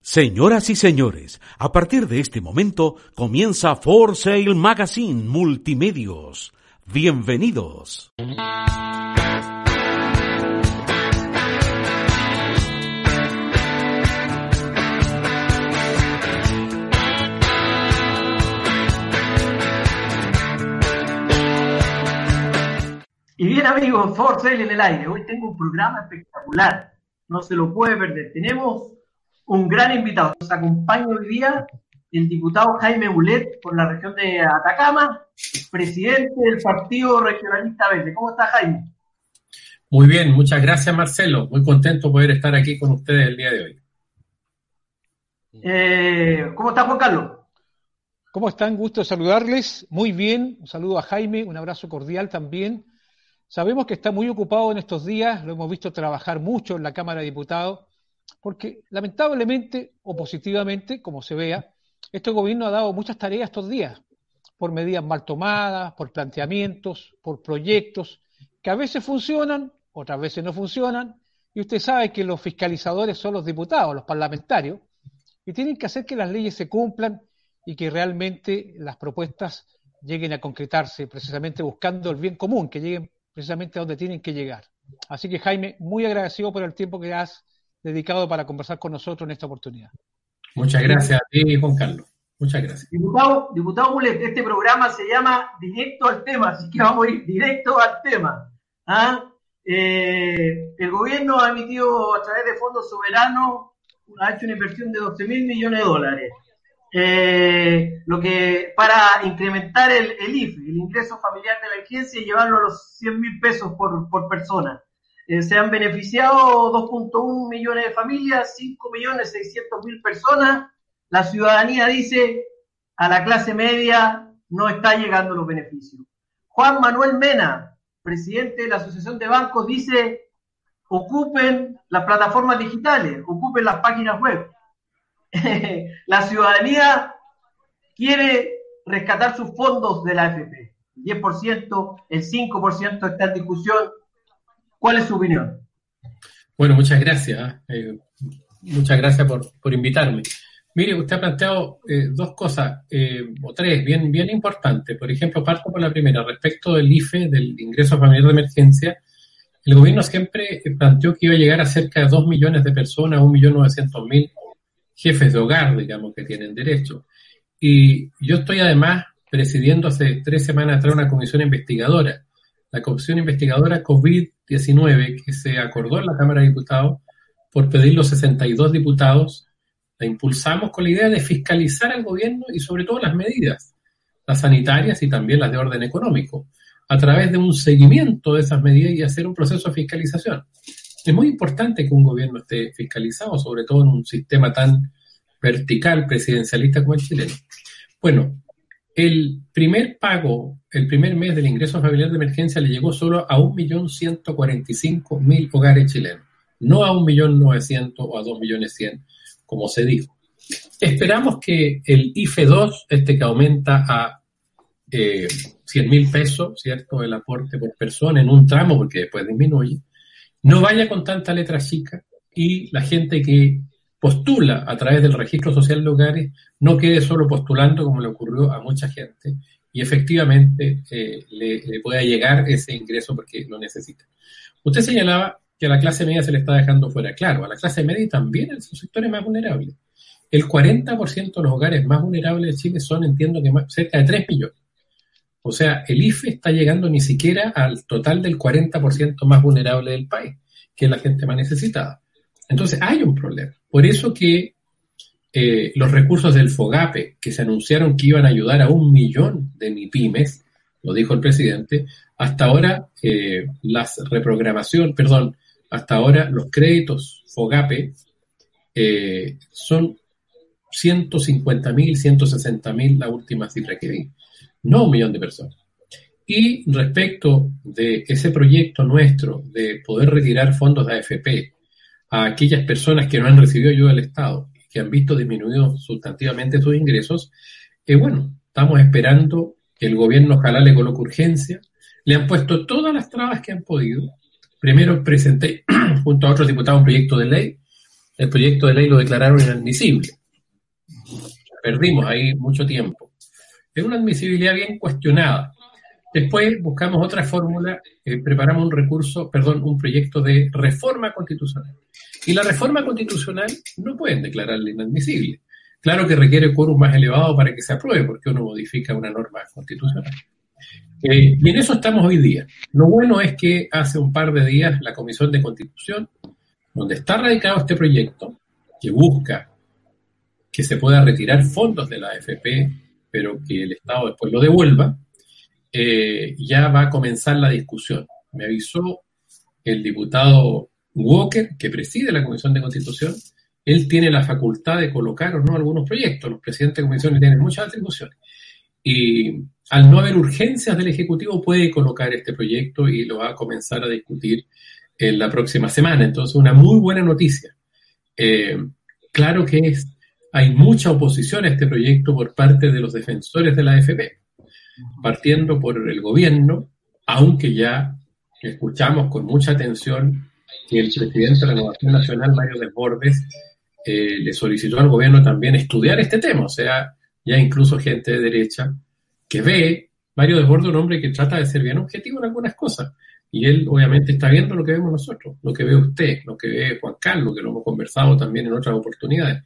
Señoras y señores, a partir de este momento comienza For Sale Magazine Multimedios. Bienvenidos. Y bien amigos, For Sale en el aire. Hoy tengo un programa espectacular. No se lo puede perder. Tenemos un gran invitado. Nos acompaña hoy día el diputado Jaime Bulet por la región de Atacama, presidente del Partido Regionalista Verde. ¿Cómo está Jaime? Muy bien, muchas gracias Marcelo. Muy contento de poder estar aquí con ustedes el día de hoy. Eh, ¿Cómo está Juan Carlos? ¿Cómo están? Gusto saludarles. Muy bien. Un saludo a Jaime, un abrazo cordial también. Sabemos que está muy ocupado en estos días, lo hemos visto trabajar mucho en la Cámara de Diputados, porque lamentablemente o positivamente, como se vea, este gobierno ha dado muchas tareas estos días, por medidas mal tomadas, por planteamientos, por proyectos, que a veces funcionan, otras veces no funcionan, y usted sabe que los fiscalizadores son los diputados, los parlamentarios, y tienen que hacer que las leyes se cumplan y que realmente las propuestas lleguen a concretarse, precisamente buscando el bien común, que lleguen precisamente a donde tienen que llegar. Así que Jaime, muy agradecido por el tiempo que has dedicado para conversar con nosotros en esta oportunidad. Muchas gracias a ti, Juan Carlos. Muchas gracias. Diputado, diputado este programa se llama Directo al tema, así que vamos a ir directo al tema. ¿Ah? Eh, el gobierno ha emitido a través de fondos soberanos, ha hecho una inversión de 12 mil millones de dólares. Eh, lo que para incrementar el, el IFE, el ingreso familiar de emergencia, y llevarlo a los 100 mil pesos por, por persona. Eh, se han beneficiado 2.1 millones de familias, 5 millones 600 mil personas. La ciudadanía dice a la clase media no está llegando los beneficios. Juan Manuel Mena, presidente de la Asociación de Bancos, dice ocupen las plataformas digitales, ocupen las páginas web. la ciudadanía quiere rescatar sus fondos de la AFP. El 10%, el 5% está en discusión. ¿Cuál es su opinión? Bueno, muchas gracias. Eh, muchas gracias por, por, invitarme. Mire, usted ha planteado eh, dos cosas, eh, o tres, bien, bien importantes. Por ejemplo, parto por la primera, respecto del IFE, del ingreso familiar de emergencia. El gobierno siempre planteó que iba a llegar a cerca de 2 millones de personas, 1.900.000 jefes de hogar, digamos, que tienen derecho. Y yo estoy además presidiendo hace tres semanas atrás una comisión investigadora, la comisión investigadora COVID-19, que se acordó en la Cámara de Diputados por pedir los 62 diputados. La impulsamos con la idea de fiscalizar al gobierno y sobre todo las medidas, las sanitarias y también las de orden económico, a través de un seguimiento de esas medidas y hacer un proceso de fiscalización. Es muy importante que un gobierno esté fiscalizado, sobre todo en un sistema tan vertical, presidencialista como el chileno. Bueno, el primer pago, el primer mes del ingreso familiar de emergencia le llegó solo a 1.145.000 hogares chilenos, no a 1.900.000 o a 2.100.000, como se dijo. Esperamos que el IFE 2, este que aumenta a eh, 100.000 pesos, ¿cierto?, el aporte por persona en un tramo, porque después disminuye, no vaya con tanta letra chica y la gente que postula a través del registro social de hogares no quede solo postulando como le ocurrió a mucha gente y efectivamente eh, le, pueda llegar ese ingreso porque lo necesita. Usted señalaba que a la clase media se le está dejando fuera. Claro, a la clase media y también en sus sectores más vulnerables. El 40% de los hogares más vulnerables de Chile son, entiendo que más, cerca de 3 millones. O sea, el IFE está llegando ni siquiera al total del 40% más vulnerable del país, que es la gente más necesitada. Entonces, hay un problema. Por eso que eh, los recursos del FOGAPE, que se anunciaron que iban a ayudar a un millón de MIPIMES, lo dijo el presidente, hasta ahora eh, las reprogramación, perdón, hasta ahora los créditos FOGAPE eh, son 150 mil, 160 mil la última cifra que vi, no un millón de personas. Y respecto de ese proyecto nuestro de poder retirar fondos de AFP a aquellas personas que no han recibido ayuda del Estado y que han visto disminuido sustantivamente sus ingresos, eh, bueno, estamos esperando que el gobierno ojalá le coloque urgencia. Le han puesto todas las trabas que han podido. Primero presenté junto a otros diputados un proyecto de ley. El proyecto de ley lo declararon inadmisible. Perdimos ahí mucho tiempo. Es una admisibilidad bien cuestionada. Después buscamos otra fórmula, eh, preparamos un recurso, perdón, un proyecto de reforma constitucional. Y la reforma constitucional no pueden declararla inadmisible. Claro que requiere quórum más elevado para que se apruebe, porque uno modifica una norma constitucional. Eh, y en eso estamos hoy día. Lo bueno es que hace un par de días la Comisión de Constitución, donde está radicado este proyecto, que busca que se pueda retirar fondos de la AFP, pero que el Estado después lo devuelva, eh, ya va a comenzar la discusión. Me avisó el diputado Walker, que preside la Comisión de Constitución, él tiene la facultad de colocar o no algunos proyectos. Los presidentes de comisiones tienen muchas atribuciones. Y al no haber urgencias del Ejecutivo, puede colocar este proyecto y lo va a comenzar a discutir en la próxima semana. Entonces, una muy buena noticia. Eh, claro que es, hay mucha oposición a este proyecto por parte de los defensores de la AFP partiendo por el gobierno, aunque ya escuchamos con mucha atención que el presidente de la Renovación Nacional, Mario Desbordes, eh, le solicitó al gobierno también estudiar este tema, o sea, ya incluso gente de derecha que ve, Mario Desbordes un hombre que trata de ser bien objetivo en algunas cosas, y él obviamente está viendo lo que vemos nosotros, lo que ve usted, lo que ve Juan Carlos, que lo hemos conversado también en otras oportunidades,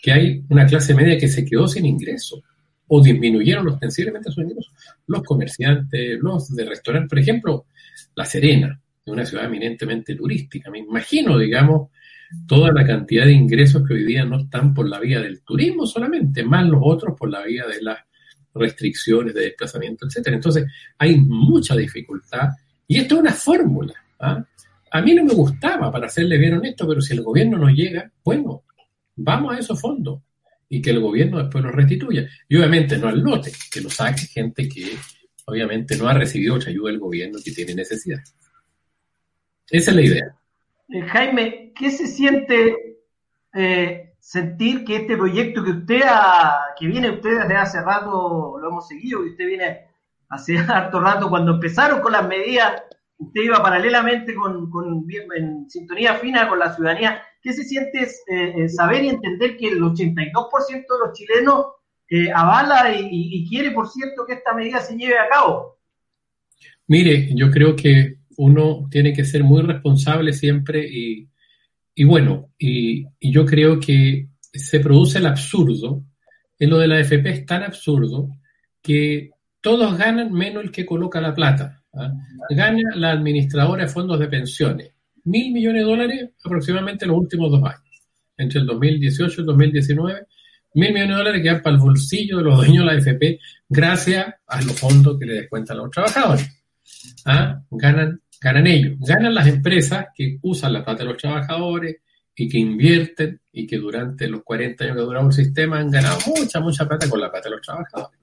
que hay una clase media que se quedó sin ingresos o disminuyeron ostensiblemente sus ingresos. Los comerciantes, los de restaurantes, por ejemplo, La Serena, una ciudad eminentemente turística. Me imagino, digamos, toda la cantidad de ingresos que hoy día no están por la vía del turismo solamente, más los otros por la vía de las restricciones de desplazamiento, etcétera. Entonces, hay mucha dificultad y esto es una fórmula. ¿ah? A mí no me gustaba, para serle bien honesto, pero si el gobierno no llega, bueno, vamos a esos fondos y que el gobierno después lo restituya. Y obviamente no al lote, que lo saque gente que obviamente no ha recibido otra ayuda del gobierno que tiene necesidad. Esa es la idea. Eh, Jaime, ¿qué se siente eh, sentir que este proyecto que usted ha, que viene usted desde hace rato, lo hemos seguido, y usted viene hace harto rato, cuando empezaron con las medidas, usted iba paralelamente con, con en sintonía fina con la ciudadanía, ¿Qué se siente eh, eh, saber y entender que el 82% de los chilenos eh, avala y, quiere, por cierto, que esta medida se lleve a cabo? Mire, yo creo que uno tiene que ser muy responsable siempre y, bueno, y, yo creo que se produce el absurdo. En lo de la FP es tan absurdo que todos ganan menos el que coloca la plata. ¿ah? Gana la administradora de fondos de pensiones mil millones de dólares aproximadamente en los últimos dos años. Entre el 2018 y el 2019, mil millones de dólares que van para el bolsillo de los dueños de la AFP gracias a los fondos que le descuentan a los trabajadores. ¿Ah? Ganan, ganan ellos. Ganan las empresas que usan la plata de los trabajadores y que invierten y que durante los 40 años que ha durado el sistema han ganado mucha, mucha plata con la plata de los trabajadores.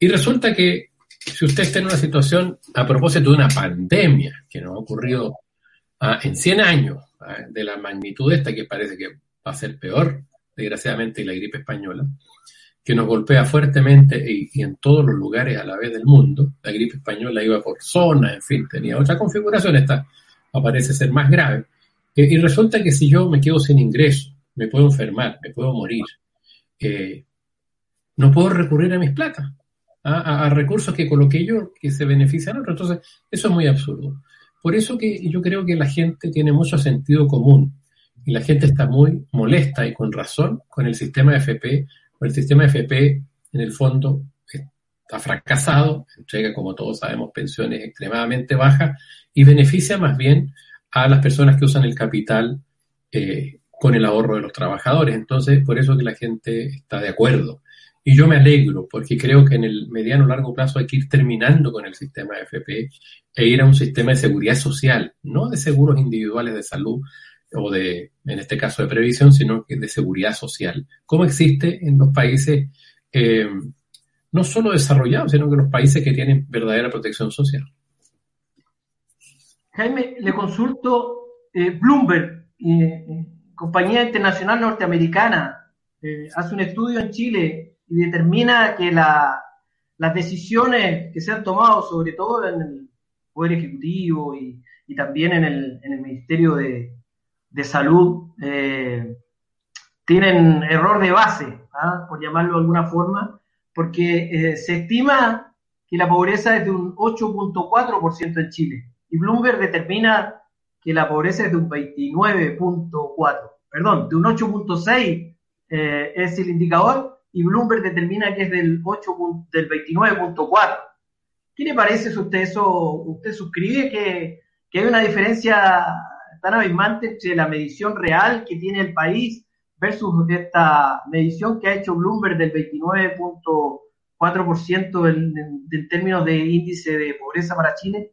Y resulta que si usted está en una situación a propósito de una pandemia que nos ha ocurrido Ah, en 100 años ah, de la magnitud esta, que parece que va a ser peor, desgraciadamente, la gripe española, que nos golpea fuertemente y, en todos los lugares a la vez del mundo. La gripe española iba por zona, en fin, tenía otra configuración, esta parece ser más grave. Y resulta que si yo me quedo sin ingreso, me puedo enfermar, me puedo morir, eh, no puedo recurrir a mis platas, a, a, recursos que coloqué yo que se benefician a otros. Entonces, eso es muy absurdo. Por eso que yo creo que la gente tiene mucho sentido común y la gente está muy molesta y con razón con el sistema FP, el sistema FP en el fondo está fracasado, entrega como todos sabemos pensiones extremadamente bajas y beneficia más bien a las personas que usan el capital eh, con el ahorro de los trabajadores. Entonces, por eso que la gente está de acuerdo. Y yo me alegro porque creo que en el mediano largo plazo hay que ir terminando con el sistema FP e ir a un sistema de seguridad social, no de seguros individuales de salud, o de, en este caso, de previsión, sino que de seguridad social, como existe en los países eh, no solo desarrollados, sino que los países que tienen verdadera protección social. Jaime, le consulto, eh, Bloomberg, eh, compañía internacional norteamericana, hace un estudio en Chile y determina que las decisiones que se han tomado, sobre todo en el Poder Ejecutivo y, también en el, Ministerio de, Salud, tienen error de base, ¿ah? por llamarlo de alguna forma, porque eh, se estima que la pobreza es de un 8.4% en Chile y Bloomberg determina que la pobreza es de un 29.4%, perdón, de un 8.6% eh, es el indicador y Bloomberg determina que es del, 8, del 29.4%. ¿Qué le parece si usted eso, usted suscribe que, que hay una diferencia tan abismante entre la medición real que tiene el país versus esta medición que ha hecho Bloomberg del 29.4% en, en, términos de índice de pobreza para Chile?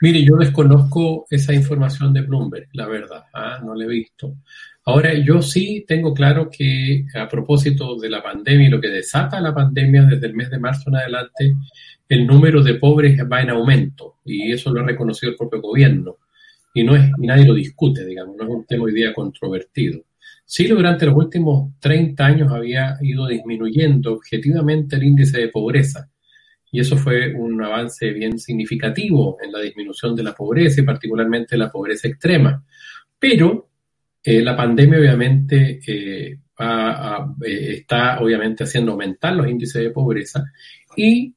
Mire, yo desconozco esa información de Bloomberg, la verdad, ¿ah? no la he visto. Ahora, yo sí tengo claro que a propósito de la pandemia y lo que desata la pandemia desde el mes de marzo en adelante, el número de pobres va en aumento y eso lo ha reconocido el propio gobierno y no es y nadie lo discute, digamos, no es un tema hoy día controvertido. Chile durante los últimos 30 años había ido disminuyendo objetivamente el índice de pobreza y eso fue un avance bien significativo en la disminución de la pobreza y particularmente la pobreza extrema. Pero eh, la pandemia obviamente eh, eh, está obviamente haciendo aumentar los índices de pobreza y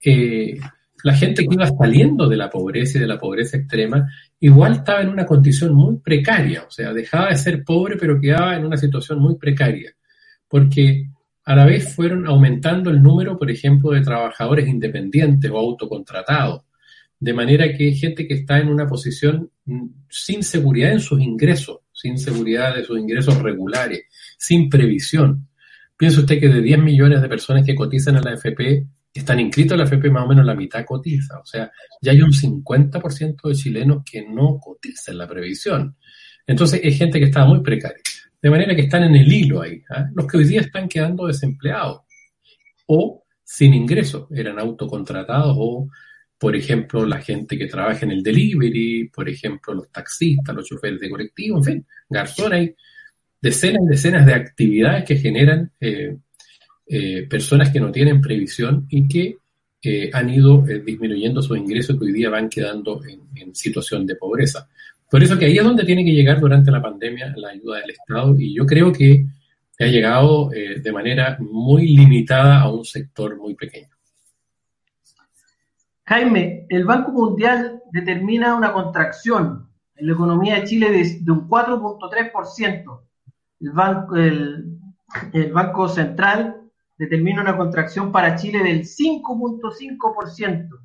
la gente que iba saliendo de la pobreza y de la pobreza extrema igual estaba en una condición muy precaria, o sea, dejaba de ser pobre, pero quedaba en una situación muy precaria, porque a la vez fueron aumentando el número, por ejemplo, de trabajadores independientes o autocontratados, de manera que hay gente que está en una posición mm, sin seguridad en sus ingresos, sin seguridad de sus ingresos regulares, sin previsión. Piensa usted que de 10 millones de personas que cotizan a la AFP, están inscritos en la FP, más o menos la mitad cotiza. O sea, ya hay un 50% de chilenos que no cotizan la previsión. Entonces, es gente que está muy precaria. De manera que están en el hilo ahí. ¿ah? Los que hoy día están quedando desempleados o sin ingresos, eran autocontratados o, por ejemplo, la gente que trabaja en el delivery, por ejemplo, los taxistas, los choferes de colectivo, en fin, garzones, hay decenas y decenas de actividades que generan eh, eh, personas que no tienen previsión y que eh, han ido eh, disminuyendo sus ingresos que hoy día van quedando en, situación de pobreza. Por eso que ahí es donde tiene que llegar durante la pandemia la ayuda del Estado y yo creo que ha llegado de manera muy limitada a un sector muy pequeño. Jaime, el Banco Mundial determina una contracción en la economía de Chile de, un 4.3%. El banco, el, el Banco Central determina una contracción para Chile del 5.5%.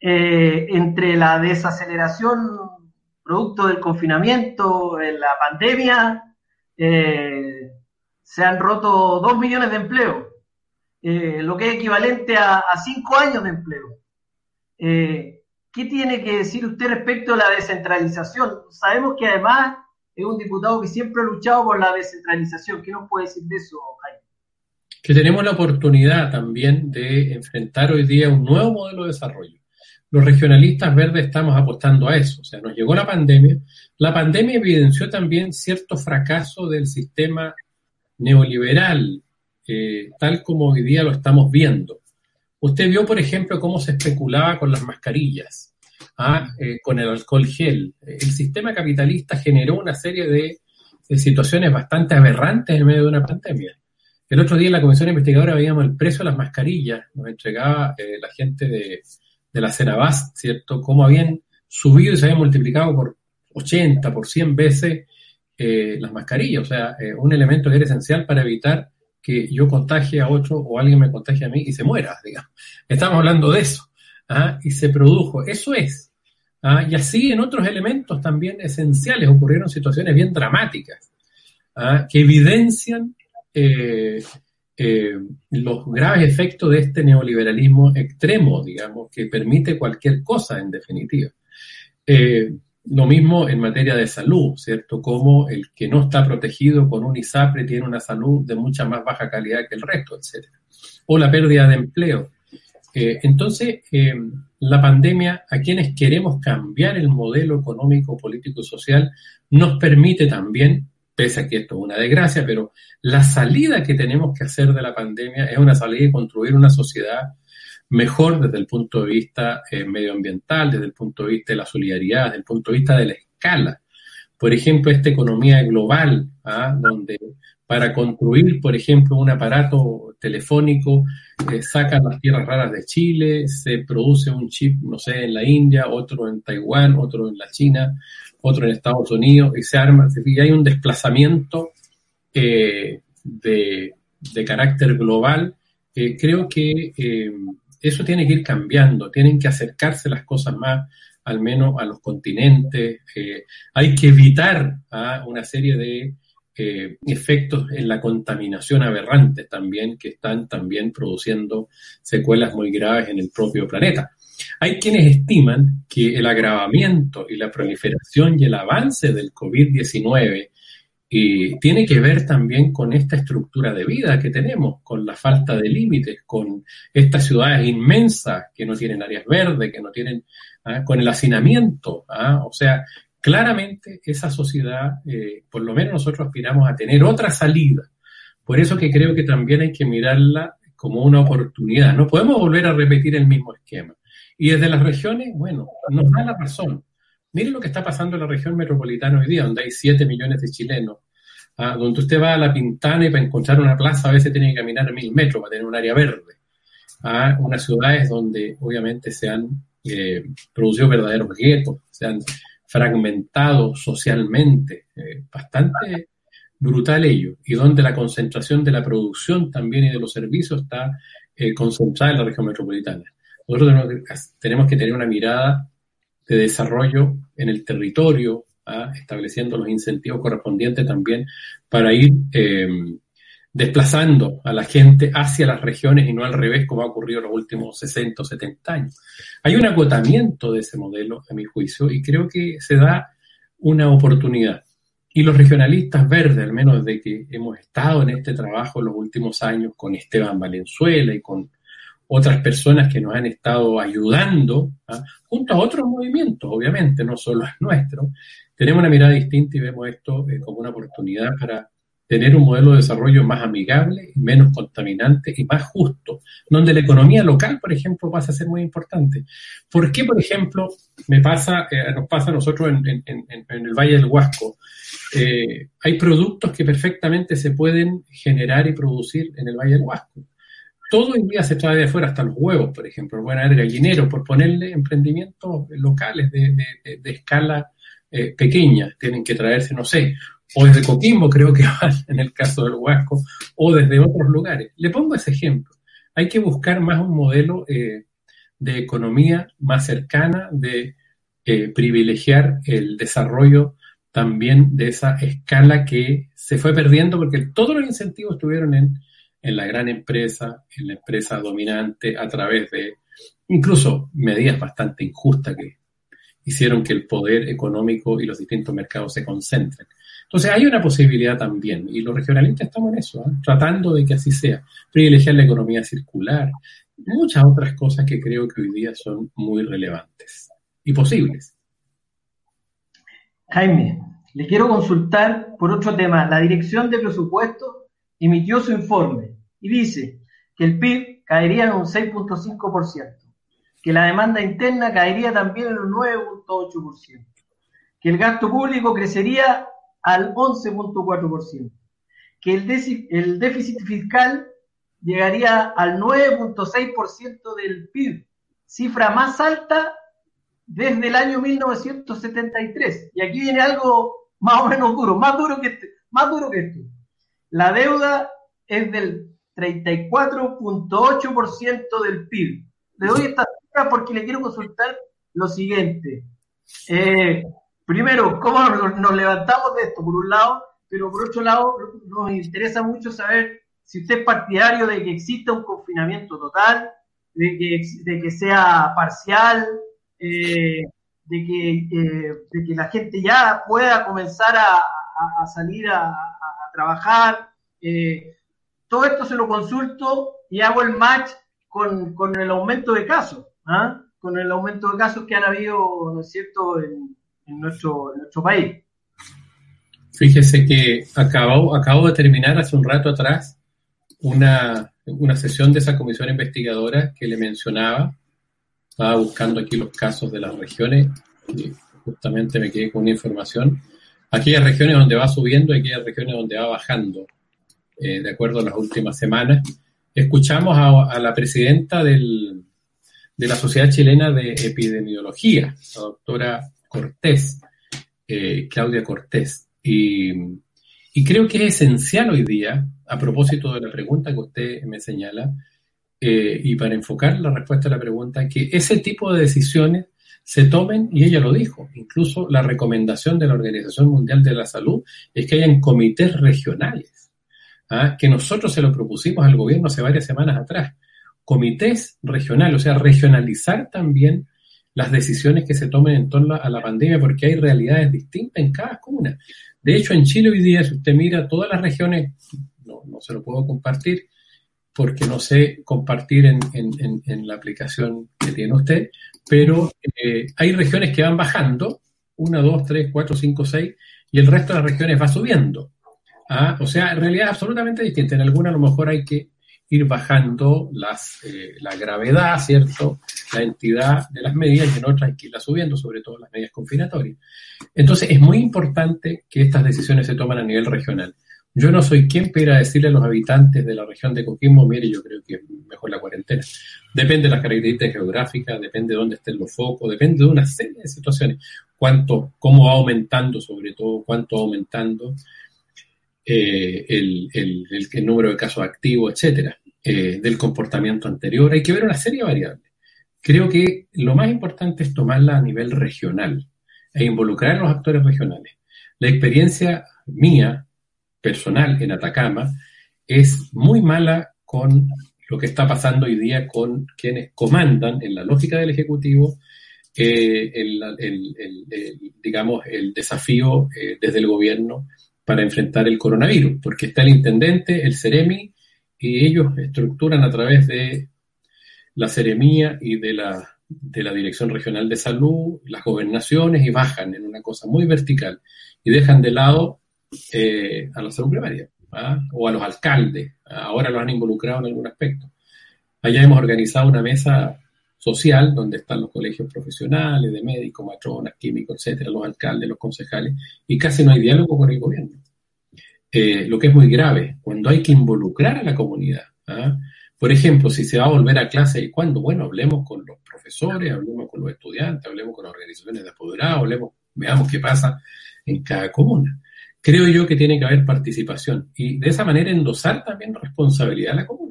Eh, entre la desaceleración producto del confinamiento, en la pandemia, eh, se han roto 2 millones de empleos, eh, lo que es equivalente a, a 5 años de empleo. ¿Qué tiene que decir usted respecto a la descentralización? Sabemos que además es un diputado que siempre ha luchado por la descentralización. ¿Qué nos puede decir de eso, Jaime? que tenemos la oportunidad también de enfrentar hoy día un nuevo modelo de desarrollo. Los regionalistas verdes estamos apostando a eso. O sea, nos llegó la pandemia. La pandemia evidenció también cierto fracaso del sistema neoliberal, eh, tal como hoy día lo estamos viendo. Usted vio, por ejemplo, cómo se especulaba con las mascarillas, ¿ah? eh, con el alcohol gel. El sistema capitalista generó una serie de situaciones bastante aberrantes en medio de una pandemia. El otro día en la comisión investigadora veíamos el precio de las mascarillas, nos entregaba eh, la gente de, la Cenabas, ¿cierto? Cómo habían subido y se habían multiplicado por 80, por 100 veces eh, las mascarillas. O sea, un elemento que era esencial para evitar que yo contagie a otro o alguien me contagie a mí y se muera, digamos. Estamos hablando de eso. ¿ah? Y se produjo. Eso es. ¿ah? Y así en otros elementos también esenciales ocurrieron situaciones bien dramáticas ¿ah? que evidencian eh, eh, los graves efectos de este neoliberalismo extremo, digamos, que permite cualquier cosa en definitiva. Eh, lo mismo en materia de salud, ¿cierto? Como el que no está protegido con un ISAPRE tiene una salud de mucha más baja calidad que el resto, etc. O la pérdida de empleo. Eh, entonces, eh, la pandemia, a quienes queremos cambiar el modelo económico, político y social, nos permite también, pese a que esto es una desgracia, pero la salida que tenemos que hacer de la pandemia es una salida de construir una sociedad mejor desde el punto de vista eh, medioambiental, desde el punto de vista de la solidaridad, desde el punto de vista de la escala. Por ejemplo, esta economía global, ¿ah? donde para construir, por ejemplo, un aparato telefónico, eh, sacan las tierras raras de Chile, se produce un chip, no sé, en la India, otro en Taiwán, otro en la China, otro en Estados Unidos, y se arma, y hay un desplazamiento eh, de, carácter global. creo que eso tiene que ir cambiando, tienen que acercarse las cosas más al menos a los continentes. Eh, hay que evitar ¿ah? una serie de eh, efectos en la contaminación aberrante también, que están también produciendo secuelas muy graves en el propio planeta. Hay quienes estiman que el agravamiento y la proliferación y el avance del COVID-19 y tiene que ver también con esta estructura de vida que tenemos, con la falta de límites, con estas ciudades inmensas que no tienen áreas verdes, que no tienen, ¿ah? con el hacinamiento. ¿ah? O sea, claramente esa sociedad, eh, por lo menos nosotros aspiramos a tener otra salida. Por eso que creo que también hay que mirarla como una oportunidad. No podemos volver a repetir el mismo esquema. Y desde las regiones, bueno, nos da la razón. Miren lo que está pasando en la región metropolitana hoy día, donde hay 7 millones de chilenos, ¿ah? donde usted va a La Pintana y para encontrar una plaza a veces tiene que caminar mil metros para tener un área verde. ¿ah? Unas ciudades donde obviamente se han eh, producido verdaderos guetos, se han fragmentado socialmente, eh, bastante brutal ello, y donde la concentración de la producción también y de los servicios está eh, concentrada en la región metropolitana. Nosotros tenemos que tener una mirada de desarrollo en el territorio, ¿ah? estableciendo los incentivos correspondientes también para ir eh, desplazando a la gente hacia las regiones y no al revés como ha ocurrido en los últimos 60 o 70 años. Hay un agotamiento de ese modelo, a mi juicio, y creo que se da una oportunidad. Y los regionalistas verdes, al menos desde que hemos estado en este trabajo en los últimos años con Esteban Valenzuela y con otras personas que nos han estado ayudando, ¿ah? junto a otros movimientos, obviamente, no solo es nuestro, tenemos una mirada distinta y vemos esto eh, como una oportunidad para tener un modelo de desarrollo más amigable, menos contaminante y más justo, donde la economía local, por ejemplo, pasa a ser muy importante. ¿Por qué, por ejemplo, me pasa, eh, nos pasa a nosotros en, el Valle del Huasco? Eh, hay productos que perfectamente se pueden generar y producir en el Valle del Huasco todo el día se trae de afuera, hasta los huevos, por ejemplo, van a haber por ponerle emprendimientos locales de, escala eh, pequeña, tienen que traerse, no sé, o desde Coquimbo creo que van en el caso del Huasco, o desde otros lugares. Le pongo ese ejemplo. Hay que buscar más un modelo eh, de economía más cercana, de eh, privilegiar el desarrollo también de esa escala que se fue perdiendo porque todos los incentivos estuvieron en en la gran empresa, en la empresa dominante, a través de incluso medidas bastante injustas que hicieron que el poder económico y los distintos mercados se concentren. Entonces hay una posibilidad también, y los regionalistas estamos en eso, ¿eh? tratando de que así sea, privilegiar la economía circular, muchas otras cosas que creo que hoy día son muy relevantes y posibles. Jaime, le quiero consultar por otro tema. La Dirección de Presupuesto emitió su informe y dice que el PIB caería en un 6.5%, que la demanda interna caería también en un 9.8%, que el gasto público crecería al 11.4%, que el, déficit fiscal llegaría al 9.6% del PIB, cifra más alta desde el año 1973. Y aquí viene algo más o menos duro, más duro que, este, más duro que esto. La deuda es del 34.8% del PIB. Le doy esta cifra porque le quiero consultar lo siguiente. Eh, primero, ¿cómo nos levantamos de esto? Por un lado, pero por otro lado, nos interesa mucho saber si usted es partidario de que exista un confinamiento total, de que, sea parcial, eh, de que, eh, de que la gente ya pueda comenzar a, salir a, trabajar. Todo esto se lo consulto y hago el match con, con el aumento de casos, ¿ah? con el aumento de casos que han habido, ¿no es cierto?, en, nuestro, nuestro país. Fíjese que acabo, acabo de terminar hace un rato atrás una, una sesión de esa comisión investigadora que le mencionaba. Estaba buscando aquí los casos de las regiones y justamente me quedé con una información. Aquellas regiones donde va subiendo y aquellas regiones donde va bajando, eh, de acuerdo a las últimas semanas. Escuchamos a, la presidenta del, de la Sociedad Chilena de Epidemiología, la doctora Cortés, eh, Claudia Cortés. Y, creo que es esencial hoy día a propósito de la pregunta que usted me señala, eh, y para enfocar la respuesta a la pregunta, que ese tipo de decisiones se tomen, y ella lo dijo, incluso la recomendación de la Organización Mundial de la Salud es que hayan comités regionales, ¿ah? que nosotros se lo propusimos al gobierno hace varias semanas atrás, comités regionales, o sea, regionalizar también las decisiones que se tomen en torno a la pandemia, porque hay realidades distintas en cada comuna. De hecho, en Chile hoy día, si usted mira todas las regiones no, se lo puedo compartir porque no sé compartir en, en, la aplicación que tiene usted, pero eh, hay regiones que van bajando, 1, 2, 3, 4, 5, 6, y el resto de las regiones va subiendo. ¿Ah? O sea, en realidad es absolutamente distinta. En algunas a lo mejor hay que ir bajando las, eh, la gravedad, ¿cierto? La entidad de las medidas y en otras hay que irla subiendo, sobre todo las medidas confinatorias. Entonces, es muy importante que estas decisiones se tomen a nivel regional. Yo no soy quien para decirle a los habitantes de la región de Coquimbo, mire, yo creo que es mejor la cuarentena. Depende de las características geográficas, depende de dónde estén los focos, depende de una serie de situaciones. Cuánto, cómo va aumentando, sobre todo, cuánto va aumentando eh, el, número de casos activos, etcétera, eh, del comportamiento anterior. Hay que ver una serie de variables. Creo que lo más importante es tomarla a nivel regional e involucrar a los actores regionales. La experiencia mía personal en Atacama es muy mala con lo que está pasando hoy día con quienes comandan en la lógica del Ejecutivo eh, el, digamos, el desafío eh, desde el gobierno para enfrentar el coronavirus, porque está el intendente, el CEREMI, y ellos estructuran a través de la Ceremía y de la, de la Dirección Regional de Salud las gobernaciones y bajan en una cosa muy vertical y dejan de lado eh, a la salud primaria ¿ah? o a los alcaldes. Ahora los han involucrado en algún aspecto. Allá hemos organizado una mesa social donde están los colegios profesionales, de médicos, matronas, químicos, etcétera, los alcaldes, los concejales, y casi no hay diálogo con el gobierno. Eh, lo que es muy grave, cuando hay que involucrar a la comunidad. ¿ah? Por ejemplo, si se va a volver a clase y cuándo, bueno, hablemos con los profesores, hablemos con los estudiantes, hablemos con las organizaciones de apoderados, hablemos, veamos qué pasa en cada comuna creo yo que tiene que haber participación y de esa manera endosar también responsabilidad a la comuna.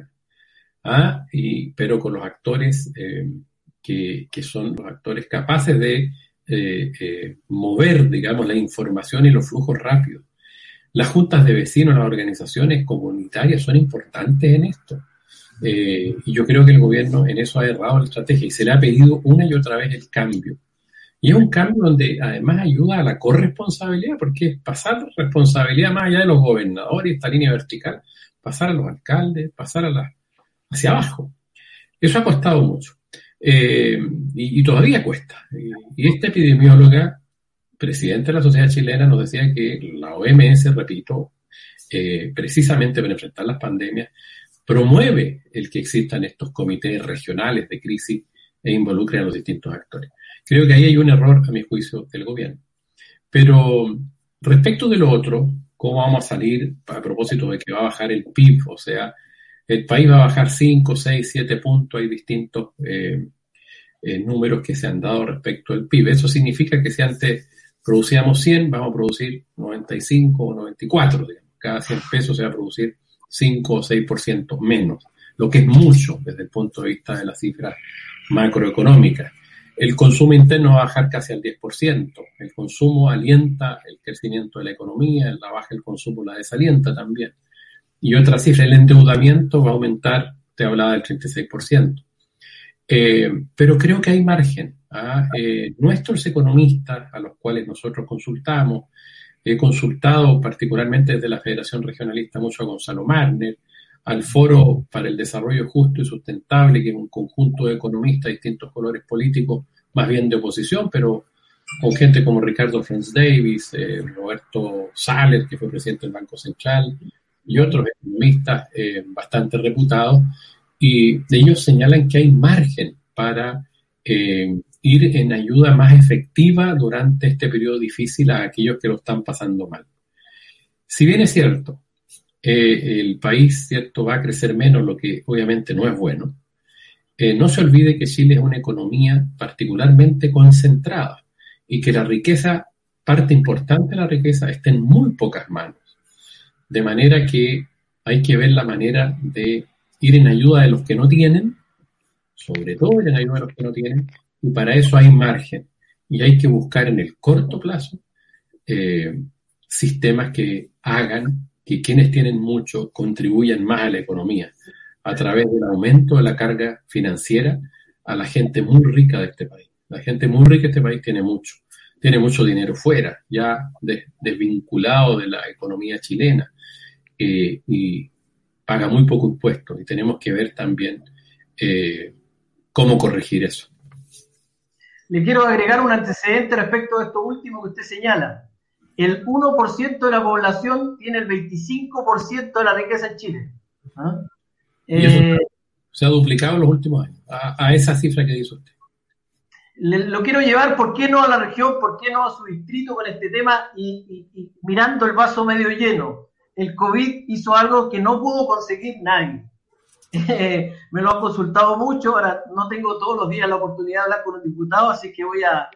¿Ah? Y, pero con los actores eh, que, que, son los actores capaces de eh, eh, mover, digamos, la información y los flujos rápidos. Las juntas de vecinos, las organizaciones comunitarias son importantes en esto. y yo creo que el gobierno en eso ha errado la estrategia y se le ha pedido una y otra vez el cambio. Y es un cambio donde además ayuda a la corresponsabilidad, porque pasar responsabilidad más allá de los gobernadores, esta línea vertical, pasar a los alcaldes, pasar a la, hacia abajo. Eso ha costado mucho. Eh, y, todavía cuesta. Y, esta epidemióloga, presidente de la sociedad chilena, nos decía que la OMS, repito, eh, precisamente para enfrentar las pandemias, promueve el que existan estos comités regionales de crisis e involucren a los distintos actores. Creo que ahí hay un error, a mi juicio, del gobierno. Pero respecto de lo otro, ¿cómo vamos a salir a propósito de que va a bajar el PIB? O sea, el país va a bajar 5, 6, 7 puntos, hay distintos eh, eh, números que se han dado respecto al PIB. Eso significa que si antes producíamos 100, vamos a producir 95 o 94, digamos. Cada 100 pesos se va a producir 5 o 6% menos, lo que es mucho desde el punto de vista de las cifras macroeconómicas. El consumo interno va a bajar casi al 10%. El consumo alienta el crecimiento de la economía, la baja del consumo la desalienta también. Y otra cifra, el endeudamiento va a aumentar, te hablaba del 36%. Eh, pero creo que hay margen. ¿ah? Eh, nuestros economistas, a los cuales nosotros consultamos, he consultado particularmente desde la Federación Regionalista mucho a Gonzalo Marner, al Foro para el Desarrollo Justo y Sustentable, que es un conjunto de economistas de distintos colores políticos, más bien de oposición, pero con gente como Ricardo Franz Davis, eh, Roberto Saller, que fue presidente del Banco Central, y otros economistas eh, bastante reputados, y ellos señalan que hay margen para eh, ir en ayuda más efectiva durante este periodo difícil a aquellos que lo están pasando mal. Si bien es cierto, el país cierto va a crecer menos, lo que obviamente no es bueno, no se olvide que Chile es una economía particularmente concentrada y que la riqueza, parte importante de la riqueza, está en muy pocas manos. De manera que hay que ver la manera de ir en ayuda de los que no tienen, sobre todo ir en ayuda de los que no tienen, y para eso hay margen. Y hay que buscar en el corto plazo eh, sistemas que hagan que quienes tienen mucho contribuyan más a la economía a través del aumento de la carga financiera a la gente muy rica de este país. La gente muy rica de este país tiene mucho, tiene mucho dinero fuera, ya desvinculado de la economía chilena eh, y paga muy poco impuesto y tenemos que ver también eh, cómo corregir eso. Le quiero agregar un antecedente respecto a esto último que usted señala. El 1% de la población tiene el 25% de la riqueza en Chile. ¿Ah? Eh, se ha duplicado en los últimos años, a esa cifra que dice usted lo quiero llevar, ¿por qué no a la región? ¿Por qué no a su distrito con este tema? Y, mirando el vaso medio lleno. El COVID hizo algo que no pudo conseguir nadie. me lo han consultado mucho, ahora no tengo todos los días la oportunidad de hablar con un diputado, así que voy a,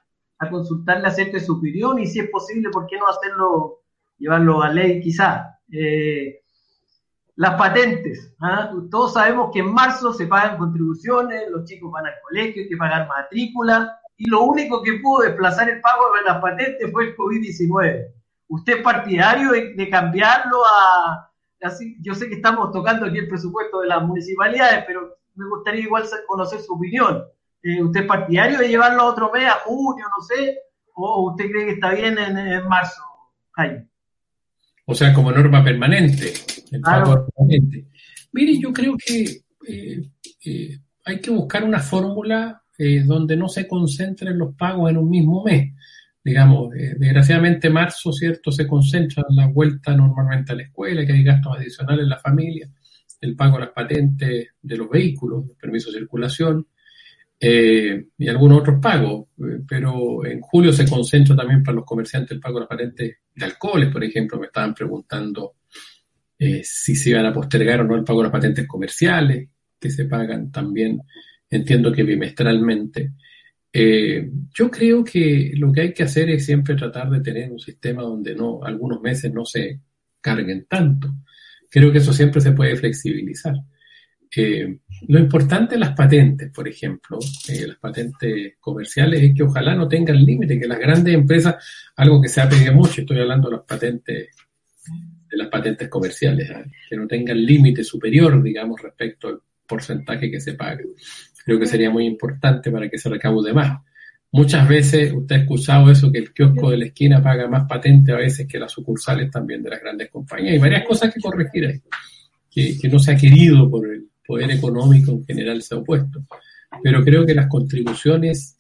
consultarle acerca de su opinión y si es posible, ¿por qué no hacerlo, llevarlo a ley quizá? Eh, las patentes. ¿ah? Todos sabemos que en marzo se pagan contribuciones, los chicos van al colegio, hay que pagar matrícula, y lo único que pudo desplazar el pago de las patentes fue el COVID-19. ¿Usted es partidario de, cambiarlo a... Así, yo sé que estamos tocando aquí el presupuesto de las municipalidades, pero me gustaría igual conocer su opinión. Eh, ¿Usted es partidario de llevarlo a otro mes, a junio, no sé? ¿O usted cree que está bien en, en marzo, Jaime? O sea, como norma permanente. Mire, yo creo que eh, eh, hay que buscar una fórmula eh, donde no se concentren los pagos en un mismo mes. Digamos, desgraciadamente marzo, ¿cierto? Se concentra en la vuelta normalmente a la escuela, que hay gastos adicionales en la familia, el pago de las patentes de los vehículos, el permiso de circulación, y algunos otros pagos, pero en julio se concentra también para los comerciantes el pago de las patentes de alcoholes, por ejemplo, me estaban preguntando eh, si se iban a postergar o no el pago de las patentes comerciales, que se pagan también, entiendo que bimestralmente. Eh, yo creo que lo que hay que hacer es siempre tratar de tener un sistema donde no, algunos meses no se carguen tanto. Creo que eso siempre se puede flexibilizar. Eh, lo importante de las patentes, por ejemplo, las patentes comerciales, es que ojalá no tengan límite, que las grandes empresas, algo que se ha pedido mucho, estoy hablando de las patentes de las patentes comerciales, ¿eh? que no tengan límite superior, digamos, respecto al porcentaje que se paga. Creo que sería muy importante para que se recaude más. Muchas veces usted ha escuchado eso, que el kiosco de la esquina paga más patente a veces que las sucursales también de las grandes compañías. Hay varias cosas que corregir ahí, que, que no se ha querido por el poder económico en general se ha opuesto. Pero creo que las contribuciones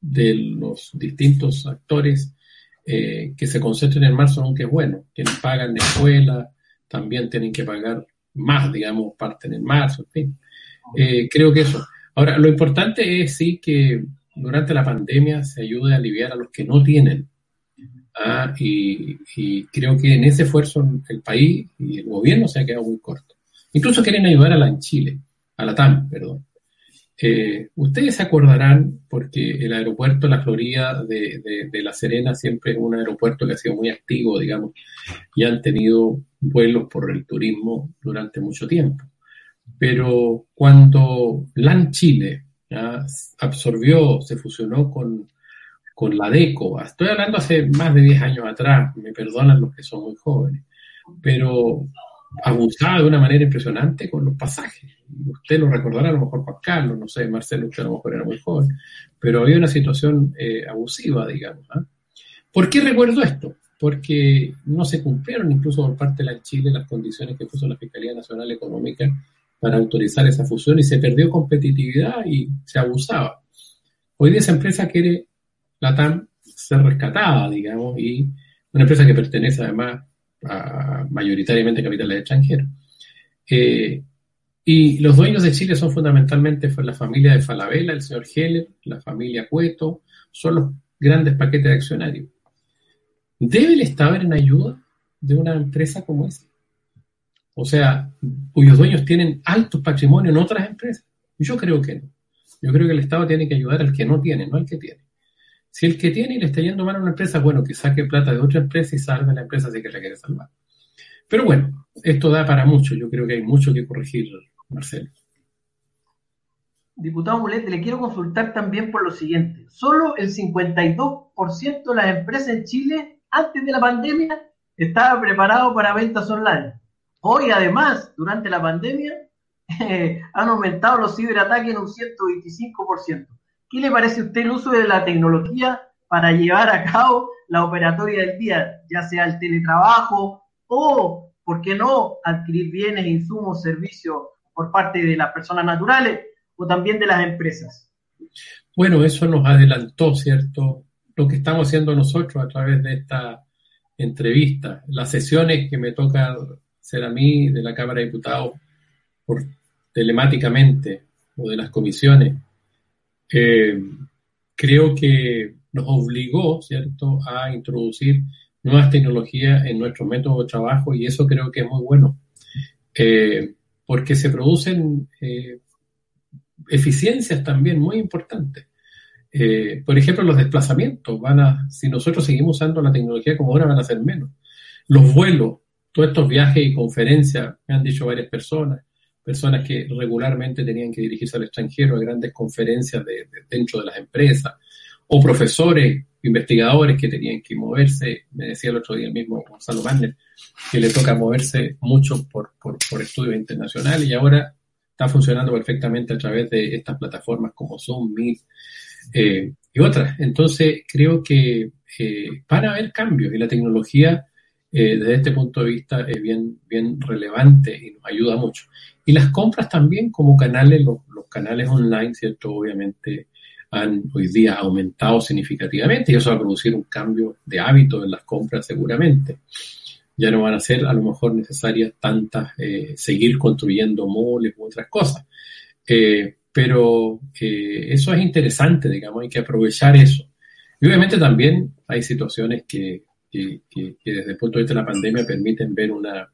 de los distintos actores eh, que se concentren en marzo, aunque es bueno. Quienes pagan escuela también tienen que pagar más, digamos, parten en marzo, en fin. Eh, creo que eso. Ahora, lo importante es sí que durante la pandemia se ayude a aliviar a los que no tienen. ¿ah? y, creo que en ese esfuerzo el país y el gobierno se ha quedado muy corto. Incluso quieren ayudar a la en Chile, a la TAM, perdón. Eh, ustedes se acordarán, porque el aeropuerto de la Florida de, La Serena siempre es un aeropuerto que ha sido muy activo, digamos, y han tenido vuelos por el turismo durante mucho tiempo. Pero cuando LAN Chile absorbió, se fusionó con, con la DECO, estoy hablando hace más de 10 años atrás, me perdonan los que son muy jóvenes, pero abusaba de una manera impresionante con los pasajes usted lo recordará a lo mejor Juan Carlos, no sé, Marcelo, usted a lo mejor era muy joven, pero había una situación eh, abusiva, digamos. ¿ah? ¿Por qué recuerdo esto? Porque no se cumplieron incluso por parte de la Chile las condiciones que puso la Fiscalía Nacional Económica para autorizar esa fusión y se perdió competitividad y se abusaba. Hoy día esa empresa quiere, la TAM, ser rescatada, digamos, y una empresa que pertenece además mayoritariamente capitales extranjeros. Eh, y los dueños de Chile son fundamentalmente la familia de Falabella, el señor Heller, la familia Cueto, son los grandes paquetes de accionarios. ¿Debe el Estado en ayuda de una empresa como esa? O sea, cuyos dueños tienen altos patrimonios en otras empresas. Yo creo que no. Yo creo que el Estado tiene que ayudar al que no tiene, no al que tiene. Si el que tiene y le está yendo mal a una empresa, bueno, que saque plata de otra empresa y salve a la empresa si que la quiere salvar. Pero bueno, esto da para mucho. Yo creo que hay mucho que corregir, Marcelo. Diputado Mulet, le quiero consultar también por lo siguiente. Solo el 52% de las empresas en Chile, antes de la pandemia, estaba preparado para ventas online. Hoy, además, durante la pandemia, eh, han aumentado los ciberataques en un 125%. ¿Qué le parece a usted el uso de la tecnología para llevar a cabo la operatoria del día, ya sea el teletrabajo o, ¿por qué no?, adquirir bienes, insumos, servicios por parte de las personas naturales o también de las empresas. Bueno, eso nos adelantó, ¿cierto? Lo que estamos haciendo nosotros a través de esta entrevista, las sesiones que me toca ser a mí de la Cámara de Diputados por, telemáticamente o de las comisiones, eh, creo que nos obligó, ¿cierto?, a introducir nuevas tecnologías en nuestro método de trabajo y eso creo que es muy bueno, eh, porque se producen eh, eficiencias también muy importantes. Por ejemplo, los desplazamientos van a, si nosotros seguimos usando la tecnología como ahora, van a ser menos. Los vuelos, todos estos viajes y conferencias, me han dicho varias personas, personas que regularmente tenían que dirigirse al extranjero a grandes conferencias de, dentro de las empresas, o profesores investigadores que tenían que moverse, me decía el otro día el mismo Gonzalo Manner, que le toca moverse mucho por, por, por estudios internacionales y ahora está funcionando perfectamente a través de estas plataformas como Zoom, Meet eh, y otras. Entonces creo que eh, van a haber cambios y la tecnología eh, desde este punto de vista es bien, bien relevante y nos ayuda mucho. Y las compras también como canales, los, canales online, ¿cierto? Obviamente han hoy día aumentado significativamente y eso va a producir un cambio de hábito en las compras seguramente. Ya no van a ser a lo mejor necesarias tantas, eh, seguir construyendo moles u otras cosas. Eh, pero eh, eso es interesante, digamos, hay que aprovechar eso. Y obviamente también hay situaciones que, que desde el punto de vista de la pandemia permiten ver una,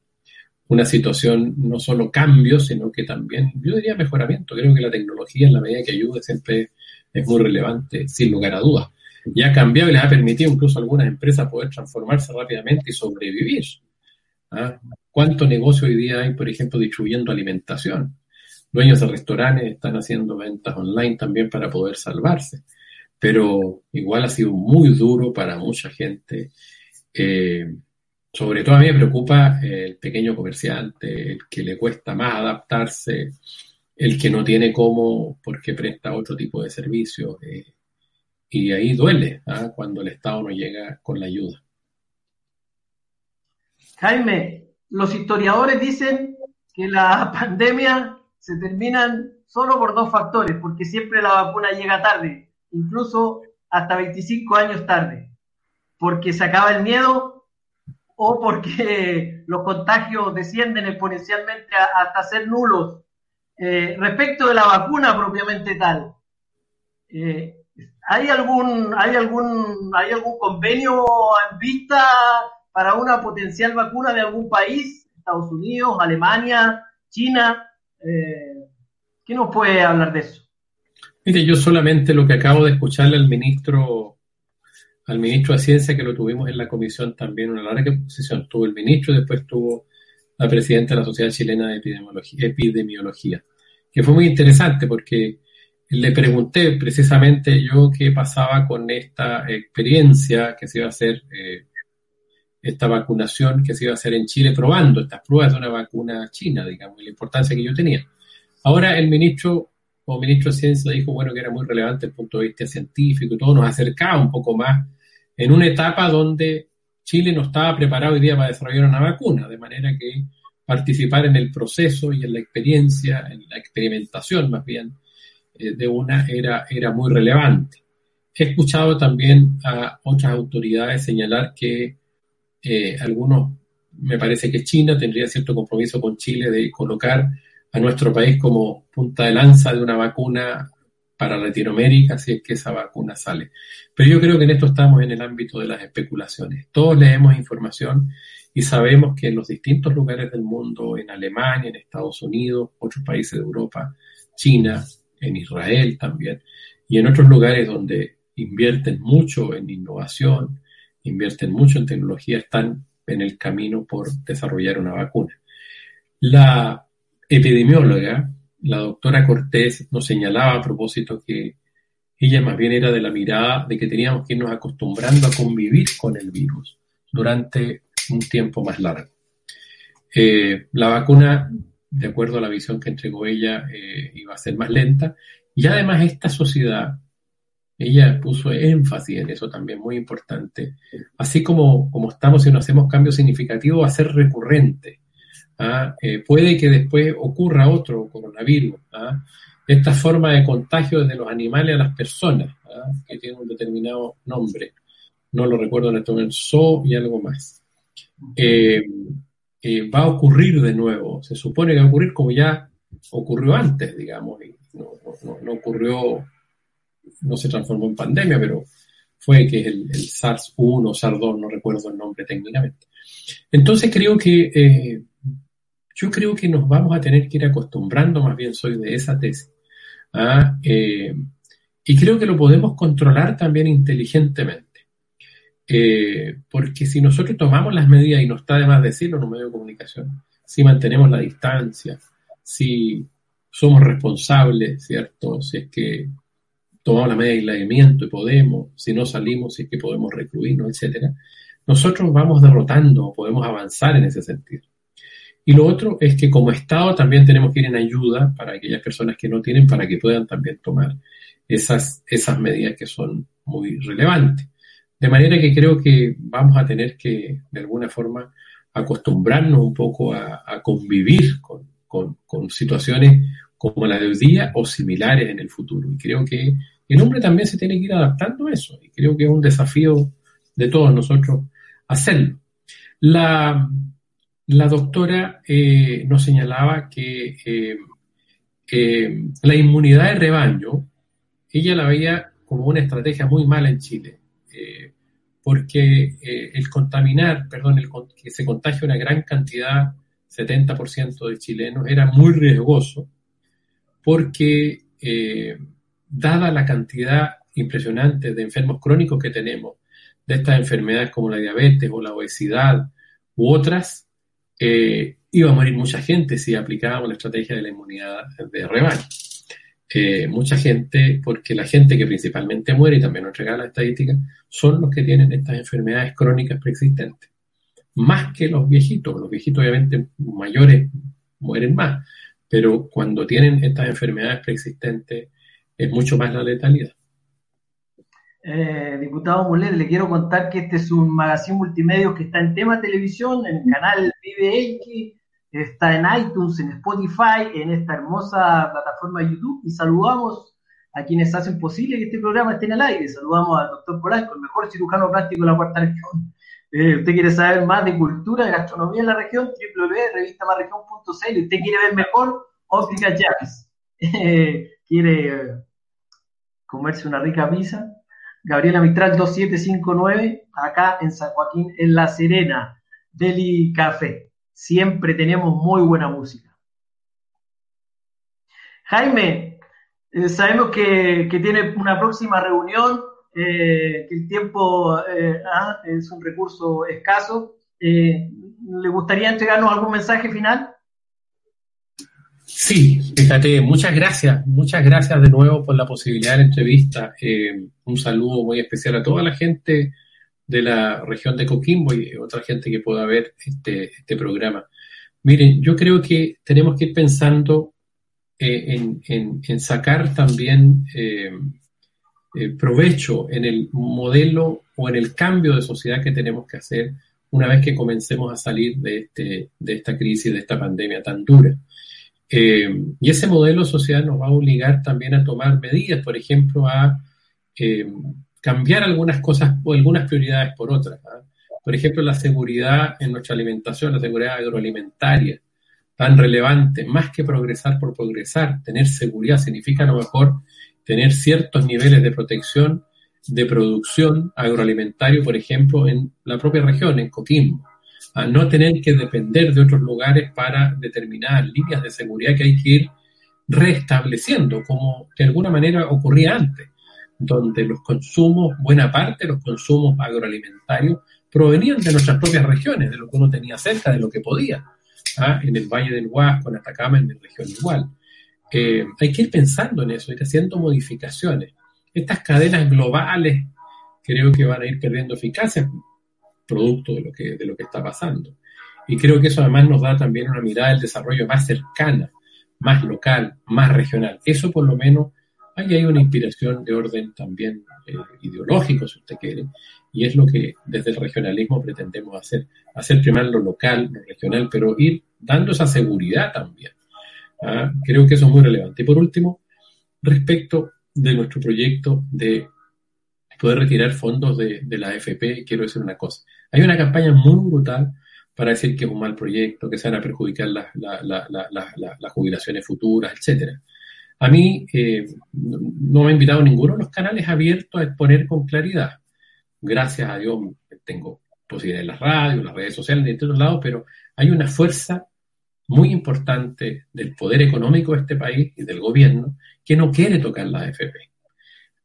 una situación, no solo cambio, sino que también, yo diría mejoramiento. Creo que la tecnología en la medida que ayude siempre es muy relevante, sin lugar a dudas. Y ha cambiado y les ha permitido incluso a algunas empresas poder transformarse rápidamente y sobrevivir. ¿Ah? ¿Cuánto negocio hoy día hay, por ejemplo, distribuyendo alimentación? Dueños de restaurantes están haciendo ventas online también para poder salvarse. Pero igual ha sido muy duro para mucha gente. Eh, sobre todo a mí me preocupa el pequeño comerciante, el que le cuesta más adaptarse, el que no tiene cómo porque presta otro tipo de servicio. Eh, y ahí duele ¿ah? cuando el Estado no llega con la ayuda. Jaime, los historiadores dicen que la pandemia se terminan solo por dos factores, porque siempre la vacuna llega tarde, incluso hasta 25 años tarde, porque se acaba el miedo o porque los contagios descienden exponencialmente hasta ser nulos eh, respecto de la vacuna propiamente tal, eh, ¿hay, algún, hay, algún, ¿hay algún convenio en vista para una potencial vacuna de algún país? Estados Unidos, Alemania, China. Eh, ¿Qué nos puede hablar de eso? Mire, yo solamente lo que acabo de escucharle al ministro al ministro de Ciencia, que lo tuvimos en la comisión también, una larga exposición. Tuvo el ministro después tuvo la presidenta de la Sociedad Chilena de Epidemiología, Epidemiología que fue muy interesante porque le pregunté precisamente yo qué pasaba con esta experiencia que se iba a hacer, eh, esta vacunación que se iba a hacer en Chile, probando estas pruebas de una vacuna china, digamos, y la importancia que yo tenía. Ahora el ministro o ministro de Ciencia dijo, bueno, que era muy relevante el punto de vista científico y todo, nos acercaba un poco más en una etapa donde Chile no estaba preparado hoy día para desarrollar una vacuna, de manera que participar en el proceso y en la experiencia, en la experimentación más bien, eh, de una era, era muy relevante. He escuchado también a otras autoridades señalar que eh, algunos, me parece que China tendría cierto compromiso con Chile de colocar a nuestro país como punta de lanza de una vacuna para Latinoamérica si es que esa vacuna sale. Pero yo creo que en esto estamos en el ámbito de las especulaciones. Todos leemos información y sabemos que en los distintos lugares del mundo, en Alemania, en Estados Unidos, otros países de Europa, China, en Israel también, y en otros lugares donde invierten mucho en innovación, invierten mucho en tecnología, están en el camino por desarrollar una vacuna. La epidemióloga la doctora Cortés nos señalaba a propósito que ella más bien era de la mirada de que teníamos que irnos acostumbrando a convivir con el virus durante un tiempo más largo. Eh, la vacuna, de acuerdo a la visión que entregó ella, eh, iba a ser más lenta y además esta sociedad, ella puso énfasis en eso también, muy importante, así como, como estamos y no hacemos cambios significativos, va a ser recurrente. ¿Ah? Eh, puede que después ocurra otro coronavirus. ¿ah? Esta forma de contagio desde los animales a las personas, ¿ah? que tiene un determinado nombre, no lo recuerdo en este momento, SO y algo más. Eh, eh, va a ocurrir de nuevo, se supone que va a ocurrir como ya ocurrió antes, digamos, no, ocurrió, no se transformó en pandemia, pero fue que es el, el SARS-1 SARS-2, no recuerdo el nombre técnicamente. Entonces creo que yo creo que nos vamos a tener que ir acostumbrando, más bien soy de esa tesis. ¿ah? Eh, y creo que lo podemos controlar también inteligentemente. Eh, porque si nosotros tomamos las medidas, y no está de más decirlo en un medio de comunicación, si mantenemos la distancia, si somos responsables, ¿cierto? Si es que tomamos la medida de aislamiento y podemos, si no salimos, si es que podemos recluirnos, etcétera, nosotros vamos derrotando, podemos avanzar en ese sentido. Y lo otro es que como Estado también tenemos que ir en ayuda para aquellas personas que no tienen, para que puedan también tomar esas, esas medidas que son muy relevantes. De manera que creo que vamos a tener que, de alguna forma, acostumbrarnos un poco a, convivir con, con, situaciones como la de hoy día o similares en el futuro. Y creo que el hombre también se tiene que ir adaptando a eso. Y creo que es un desafío de todos nosotros hacerlo. La, la doctora eh, nos señalaba que eh, la inmunidad de rebaño, ella la veía como una estrategia muy mala en Chile, eh, porque el contaminar, perdón, el, que se contagie una gran cantidad, 70% de chilenos, era muy riesgoso, porque dada la cantidad impresionante de enfermos crónicos que tenemos, de estas enfermedades como la diabetes o la obesidad u otras, eh, iba a morir mucha gente si aplicábamos la estrategia de la inmunidad de rebaño. Eh, mucha gente, porque la gente que principalmente muere, y también nos regala la estadística, son los que tienen estas enfermedades crónicas preexistentes. Más que los viejitos, los viejitos obviamente mayores mueren más, pero cuando tienen estas enfermedades preexistentes es mucho más la letalidad. Eh, diputado Mulet, le quiero contar que este es un magazine multimedia que está en tema televisión, en el canal Vive X, está en iTunes, en Spotify, en esta hermosa plataforma de YouTube y saludamos a quienes hacen posible que este programa esté en el aire. Saludamos al doctor Polanco, el mejor cirujano plástico de la cuarta región. Eh, usted quiere saber más de cultura, de gastronomía en la región, www.revistamarregion.cl. Usted quiere ver mejor, Óptica Javis. Eh, quiere comerse una rica pizza, Gabriela Mistral 2759, acá en San Joaquín, en La Serena, Deli Café. Siempre tenemos muy buena música. Jaime, eh, sabemos que, tiene una próxima reunión, eh, que el tiempo eh, ah, es un recurso escaso. ¿Le gustaría entregarnos algún mensaje final? Sí, fíjate, muchas gracias, muchas gracias de nuevo por la posibilidad de la entrevista. Eh, un saludo muy especial a toda la gente de la región de Coquimbo y otra gente que pueda ver este, este programa. Miren, yo creo que tenemos que ir pensando en, en, sacar también provecho en el modelo o en el cambio de sociedad que tenemos que hacer una vez que comencemos a salir de, este, de esta crisis, de esta pandemia tan dura. Eh, y ese modelo social nos va a obligar también a tomar medidas, por ejemplo, a eh, cambiar algunas cosas o algunas prioridades por otras. ¿ah? Por ejemplo, la seguridad en nuestra alimentación, la seguridad agroalimentaria, tan relevante, más que progresar por progresar, tener seguridad significa a lo mejor tener ciertos niveles de protección de producción agroalimentario, por ejemplo, en la propia región, en Coquimbo, a no tener que depender de otros lugares para determinar líneas de seguridad que hay que ir restableciendo, como de alguna manera ocurría antes, donde los consumos, buena parte de los consumos agroalimentarios, provenían de nuestras propias regiones, de lo que uno tenía cerca, de lo que podía. ¿ah? En el Valle del Huasco, en Atacama, en mi región igual. Eh, hay que ir pensando en eso, ir haciendo modificaciones estas cadenas globales creo que van a ir perdiendo eficacia producto de lo que, de lo que está pasando. Y creo que eso además nos da también una mirada del desarrollo más cercana, más local, más regional. Eso por lo menos, ahí hay una inspiración de orden también eh, ideológico, si usted quiere, y es lo que desde el regionalismo pretendemos hacer, hacer primero lo local, lo regional, pero ir dando esa seguridad también. ¿ah? Creo que eso es muy relevante. Y por último, respecto de nuestro proyecto de poder retirar fondos de, la AFP, quiero decir una cosa. Hay una campaña muy brutal para decir que es un mal proyecto, que se van a perjudicar las jubilaciones futuras, etcétera. A mí eh, no me ha invitado ninguno de los canales abiertos a exponer con claridad. Gracias a Dios tengo posibilidades en las radios, las redes sociales, de todos lados, pero hay una fuerza muy importante del poder económico de este país y del gobierno que no quiere tocar la AFP.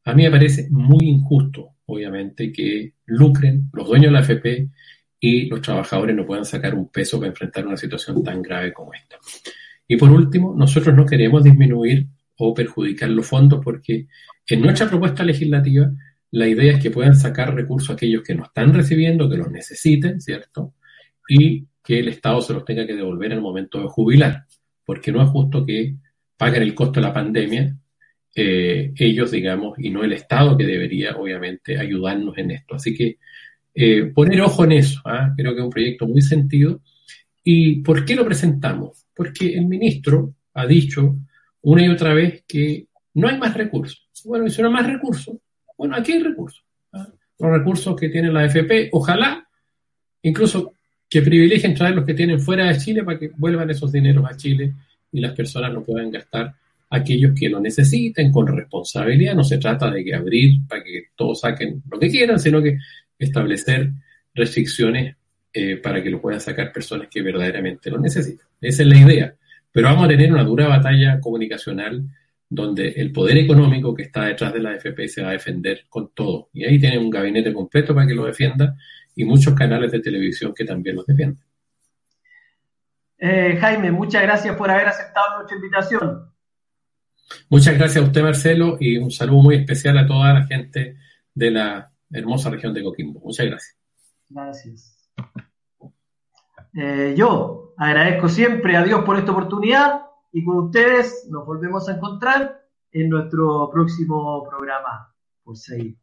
A mí me parece muy injusto, obviamente, que lucren los dueños de la AFP y los trabajadores no puedan sacar un peso para enfrentar una situación tan grave como esta. Y por último, nosotros no queremos disminuir o perjudicar los fondos porque en nuestra propuesta legislativa la idea es que puedan sacar recursos aquellos que no están recibiendo, que los necesiten, ¿cierto? Y que el Estado se los tenga que devolver en el momento de jubilar, porque no es justo que paguen el costo de la pandemia eh, ellos, digamos, y no el Estado que debería, obviamente, ayudarnos en esto. Así que eh, poner ojo en eso, ¿ah? creo que es un proyecto muy sentido. ¿Y por qué lo presentamos? Porque el ministro ha dicho una y otra vez que no hay más recursos. Bueno, si no hay más recursos, bueno, aquí hay recursos. ¿ah? Los recursos que tiene la AFP, ojalá incluso que privilegien traer los que tienen fuera de Chile para que vuelvan esos dineros a Chile y las personas lo puedan gastar aquellos que lo necesiten con responsabilidad. No se trata de que abrir para que todos saquen lo que quieran, sino que establecer restricciones eh, para que lo puedan sacar personas que verdaderamente lo necesitan. Esa es la idea. Pero vamos a tener una dura batalla comunicacional donde el poder económico que está detrás de la AFP se va a defender con todo. Y ahí tiene un gabinete completo para que lo defienda y muchos canales de televisión que también los defienden. Eh, Jaime, muchas gracias por haber aceptado nuestra invitación. Muchas gracias a usted, Marcelo, y un saludo muy especial a toda la gente de la hermosa región de Coquimbo. Muchas gracias. Gracias. Eh, yo agradezco siempre a Dios por esta oportunidad y con ustedes nos volvemos a encontrar en nuestro próximo programa por seguir.